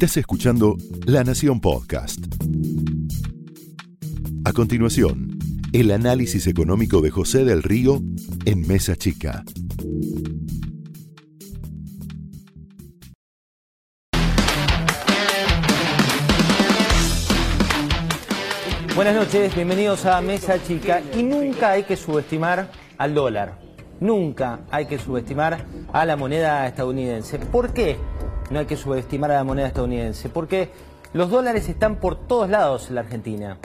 Estás escuchando La Nación Podcast. A continuación, el análisis económico de José del Río en Mesa Chica. Buenas noches, bienvenidos a Mesa Chica. Y nunca hay que subestimar al dólar. Nunca hay que subestimar a la moneda estadounidense. ¿Por qué no hay que subestimar a la moneda estadounidense? Porque los dólares están por todos lados en la Argentina.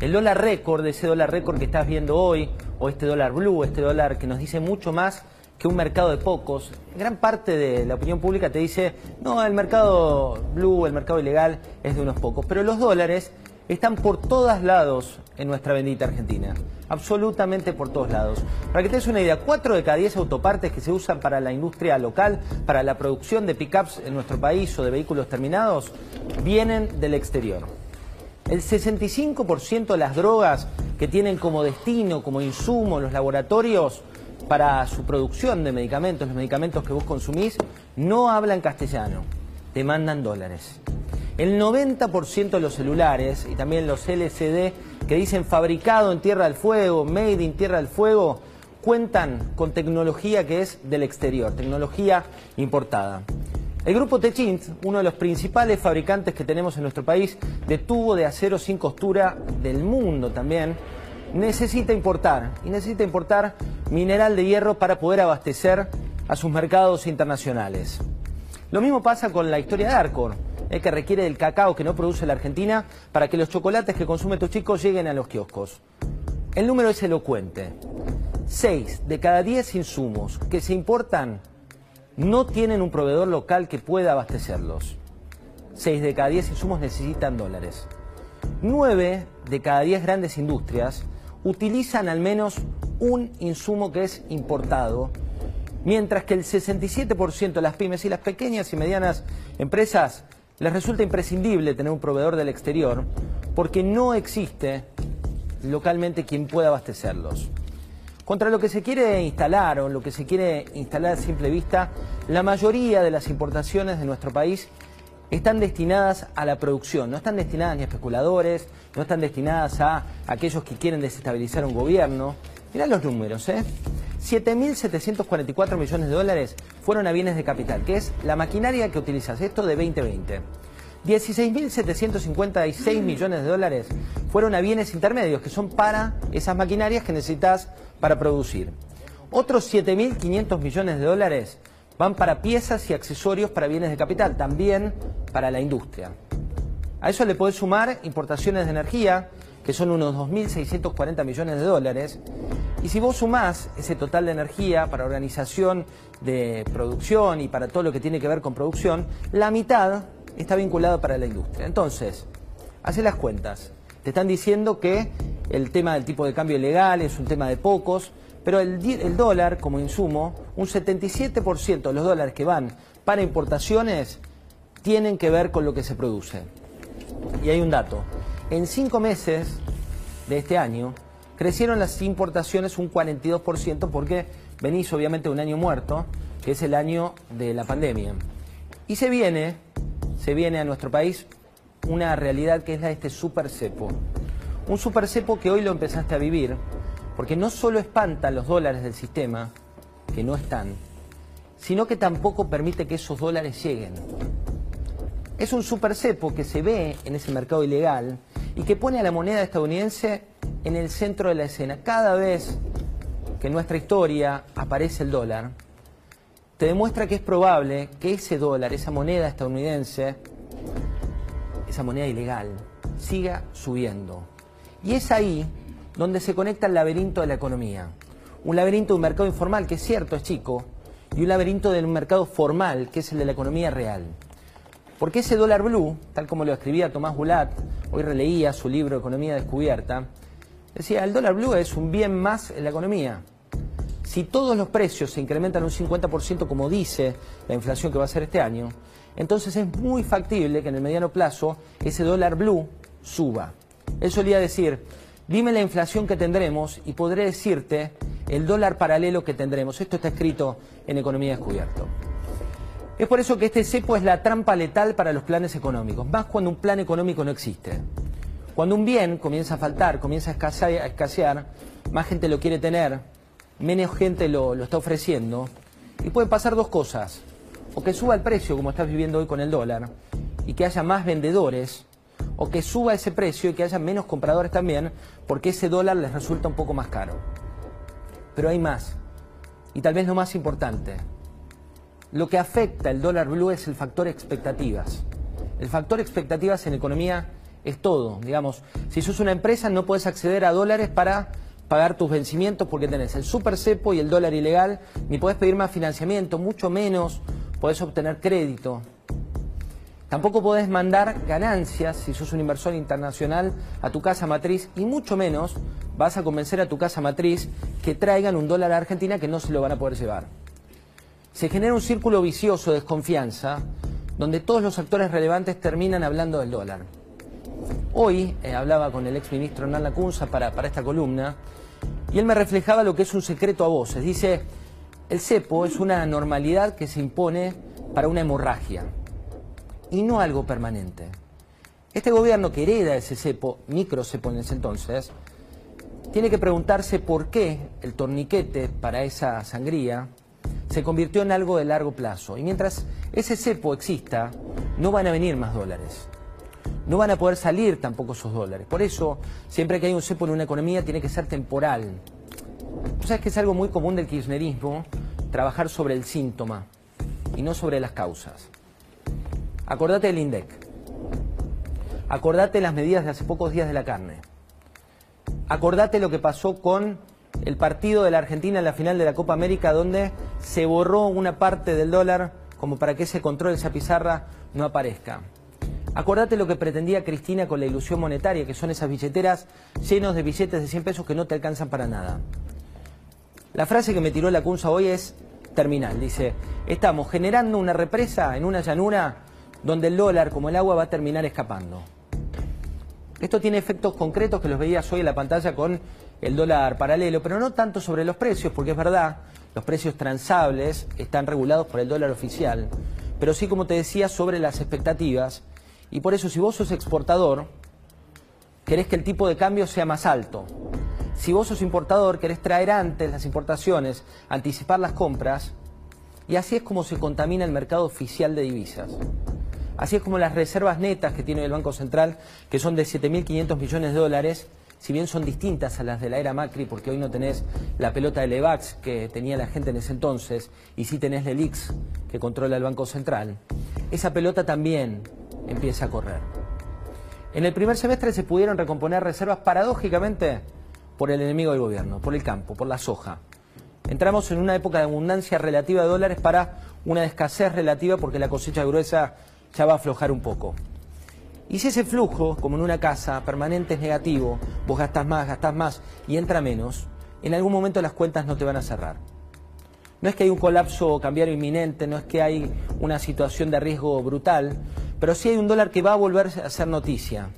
El dólar récord, ese dólar récord que estás viendo hoy, o este dólar blue, este dólar que nos dice mucho más que un mercado de pocos, gran parte de la opinión pública te dice, no, el mercado blue, el mercado ilegal es de unos pocos, pero los dólares están por todos lados en nuestra bendita Argentina. Absolutamente por todos lados. Para que te des una idea, 4 de cada 10 autopartes que se usan para la industria local, para la producción de pickups en nuestro país o de vehículos terminados, vienen del exterior. El 65% de las drogas que tienen como destino, como insumo los laboratorios para su producción de medicamentos, los medicamentos que vos consumís, no hablan castellano, te mandan dólares. El 90% de los celulares y también los LCD que dicen fabricado en Tierra del Fuego, made in Tierra del Fuego, cuentan con tecnología que es del exterior, tecnología importada. El grupo Techint, uno de los principales fabricantes que tenemos en nuestro país de tubo de acero sin costura del mundo también, necesita importar y necesita importar mineral de hierro para poder abastecer a sus mercados internacionales. Lo mismo pasa con la historia de Arcor que requiere del cacao que no produce la Argentina para que los chocolates que consumen tus chicos lleguen a los kioscos. El número es elocuente. Seis de cada diez insumos que se importan no tienen un proveedor local que pueda abastecerlos. Seis de cada diez insumos necesitan dólares. Nueve de cada diez grandes industrias utilizan al menos un insumo que es importado, mientras que el 67% de las pymes y las pequeñas y medianas empresas les resulta imprescindible tener un proveedor del exterior porque no existe localmente quien pueda abastecerlos. Contra lo que se quiere instalar o lo que se quiere instalar a simple vista, la mayoría de las importaciones de nuestro país están destinadas a la producción, no están destinadas ni a especuladores, no están destinadas a aquellos que quieren desestabilizar un gobierno. Mirá los números, ¿eh? 7.744 millones de dólares fueron a bienes de capital, que es la maquinaria que utilizas, esto de 2020. 16.756 millones de dólares fueron a bienes intermedios, que son para esas maquinarias que necesitas para producir. Otros 7.500 millones de dólares van para piezas y accesorios para bienes de capital, también para la industria. A eso le podés sumar importaciones de energía, que son unos 2.640 millones de dólares, y si vos sumás ese total de energía para organización de producción y para todo lo que tiene que ver con producción, la mitad está vinculado para la industria. Entonces, hace las cuentas. Te están diciendo que el tema del tipo de cambio legal es un tema de pocos, pero el, el dólar como insumo, un 77% de los dólares que van para importaciones tienen que ver con lo que se produce. Y hay un dato. En cinco meses de este año, crecieron las importaciones un 42% porque venís obviamente un año muerto, que es el año de la pandemia. Y se viene, se viene a nuestro país una realidad que es la de este super cepo. Un super cepo que hoy lo empezaste a vivir, porque no solo espanta los dólares del sistema, que no están, sino que tampoco permite que esos dólares lleguen. Es un super cepo que se ve en ese mercado ilegal y que pone a la moneda estadounidense en el centro de la escena. Cada vez que en nuestra historia aparece el dólar, te demuestra que es probable que ese dólar, esa moneda estadounidense, esa moneda ilegal, siga subiendo. Y es ahí donde se conecta el laberinto de la economía. Un laberinto de un mercado informal, que es cierto, es chico, y un laberinto de un mercado formal, que es el de la economía real. Porque ese dólar blue, tal como lo escribía Tomás Bulat, hoy releía su libro Economía Descubierta, decía, el dólar blue es un bien más en la economía. Si todos los precios se incrementan un 50% como dice la inflación que va a ser este año, entonces es muy factible que en el mediano plazo ese dólar blue suba. Él solía decir, dime la inflación que tendremos y podré decirte el dólar paralelo que tendremos. Esto está escrito en Economía Descubierto. Es por eso que este cepo es la trampa letal para los planes económicos, más cuando un plan económico no existe. Cuando un bien comienza a faltar, comienza a escasear, más gente lo quiere tener, menos gente lo, lo está ofreciendo, y pueden pasar dos cosas. O que suba el precio, como estás viviendo hoy con el dólar, y que haya más vendedores, o que suba ese precio y que haya menos compradores también, porque ese dólar les resulta un poco más caro. Pero hay más, y tal vez lo más importante. Lo que afecta el dólar blue es el factor expectativas. El factor expectativas en economía es todo. Digamos, si sos una empresa no puedes acceder a dólares para pagar tus vencimientos porque tenés el super cepo y el dólar ilegal, ni podés pedir más financiamiento, mucho menos podés obtener crédito. Tampoco podés mandar ganancias si sos un inversor internacional a tu casa matriz y mucho menos vas a convencer a tu casa matriz que traigan un dólar a Argentina que no se lo van a poder llevar se genera un círculo vicioso de desconfianza donde todos los actores relevantes terminan hablando del dólar. Hoy eh, hablaba con el exministro Hernán Lacunza para, para esta columna y él me reflejaba lo que es un secreto a voces. Dice, el cepo es una normalidad que se impone para una hemorragia y no algo permanente. Este gobierno que hereda ese cepo, micro cepo en ese entonces, tiene que preguntarse por qué el torniquete para esa sangría se convirtió en algo de largo plazo. Y mientras ese cepo exista, no van a venir más dólares. No van a poder salir tampoco esos dólares. Por eso, siempre que hay un cepo en una economía, tiene que ser temporal. O sea, es que es algo muy común del kirchnerismo trabajar sobre el síntoma y no sobre las causas. Acordate del INDEC. Acordate las medidas de hace pocos días de la carne. Acordate lo que pasó con el partido de la Argentina en la final de la Copa América donde se borró una parte del dólar como para que ese control, esa pizarra no aparezca. Acordate lo que pretendía Cristina con la ilusión monetaria, que son esas billeteras llenos de billetes de 100 pesos que no te alcanzan para nada. La frase que me tiró la Cunza hoy es terminal. Dice, estamos generando una represa en una llanura donde el dólar, como el agua, va a terminar escapando. Esto tiene efectos concretos que los veías hoy en la pantalla con el dólar paralelo, pero no tanto sobre los precios, porque es verdad, los precios transables están regulados por el dólar oficial, pero sí, como te decía, sobre las expectativas. Y por eso, si vos sos exportador, querés que el tipo de cambio sea más alto. Si vos sos importador, querés traer antes las importaciones, anticipar las compras, y así es como se contamina el mercado oficial de divisas. Así es como las reservas netas que tiene el Banco Central, que son de 7.500 millones de dólares, si bien son distintas a las de la era Macri, porque hoy no tenés la pelota de Levax que tenía la gente en ese entonces, y sí tenés Lelix que controla el Banco Central, esa pelota también empieza a correr. En el primer semestre se pudieron recomponer reservas paradójicamente por el enemigo del gobierno, por el campo, por la soja. Entramos en una época de abundancia relativa de dólares para una escasez relativa porque la cosecha gruesa ya va a aflojar un poco. Y si ese flujo, como en una casa, permanente es negativo, vos gastás más, gastás más y entra menos, en algún momento las cuentas no te van a cerrar. No es que hay un colapso cambiario inminente, no es que hay una situación de riesgo brutal, pero sí hay un dólar que va a volver a ser noticia.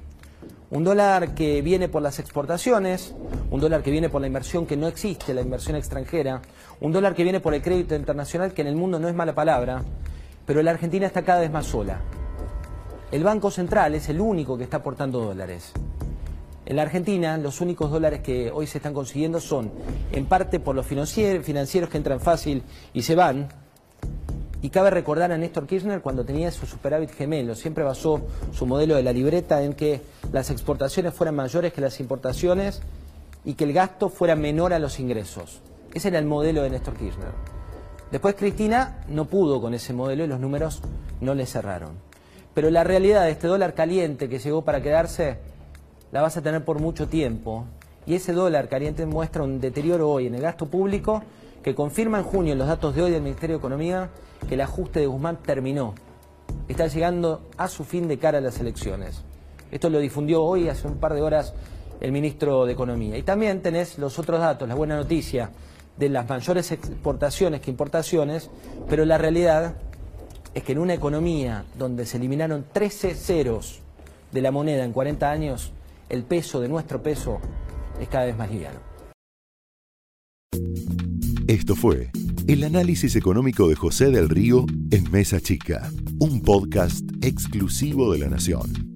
Un dólar que viene por las exportaciones, un dólar que viene por la inversión que no existe, la inversión extranjera, un dólar que viene por el crédito internacional, que en el mundo no es mala palabra, pero la Argentina está cada vez más sola. El Banco Central es el único que está aportando dólares. En la Argentina, los únicos dólares que hoy se están consiguiendo son, en parte por los financieros que entran fácil y se van. Y cabe recordar a Néstor Kirchner cuando tenía su superávit gemelo, siempre basó su modelo de la libreta en que las exportaciones fueran mayores que las importaciones y que el gasto fuera menor a los ingresos. Ese era el modelo de Néstor Kirchner. Después Cristina no pudo con ese modelo y los números no le cerraron. Pero la realidad de este dólar caliente que llegó para quedarse, la vas a tener por mucho tiempo. Y ese dólar caliente muestra un deterioro hoy en el gasto público que confirma en junio en los datos de hoy del Ministerio de Economía que el ajuste de Guzmán terminó. Está llegando a su fin de cara a las elecciones. Esto lo difundió hoy, hace un par de horas, el ministro de Economía. Y también tenés los otros datos, la buena noticia de las mayores exportaciones que importaciones, pero la realidad es que en una economía donde se eliminaron 13 ceros de la moneda en 40 años, el peso de nuestro peso es cada vez más liviano. Esto fue El análisis económico de José del Río en Mesa Chica, un podcast exclusivo de La Nación.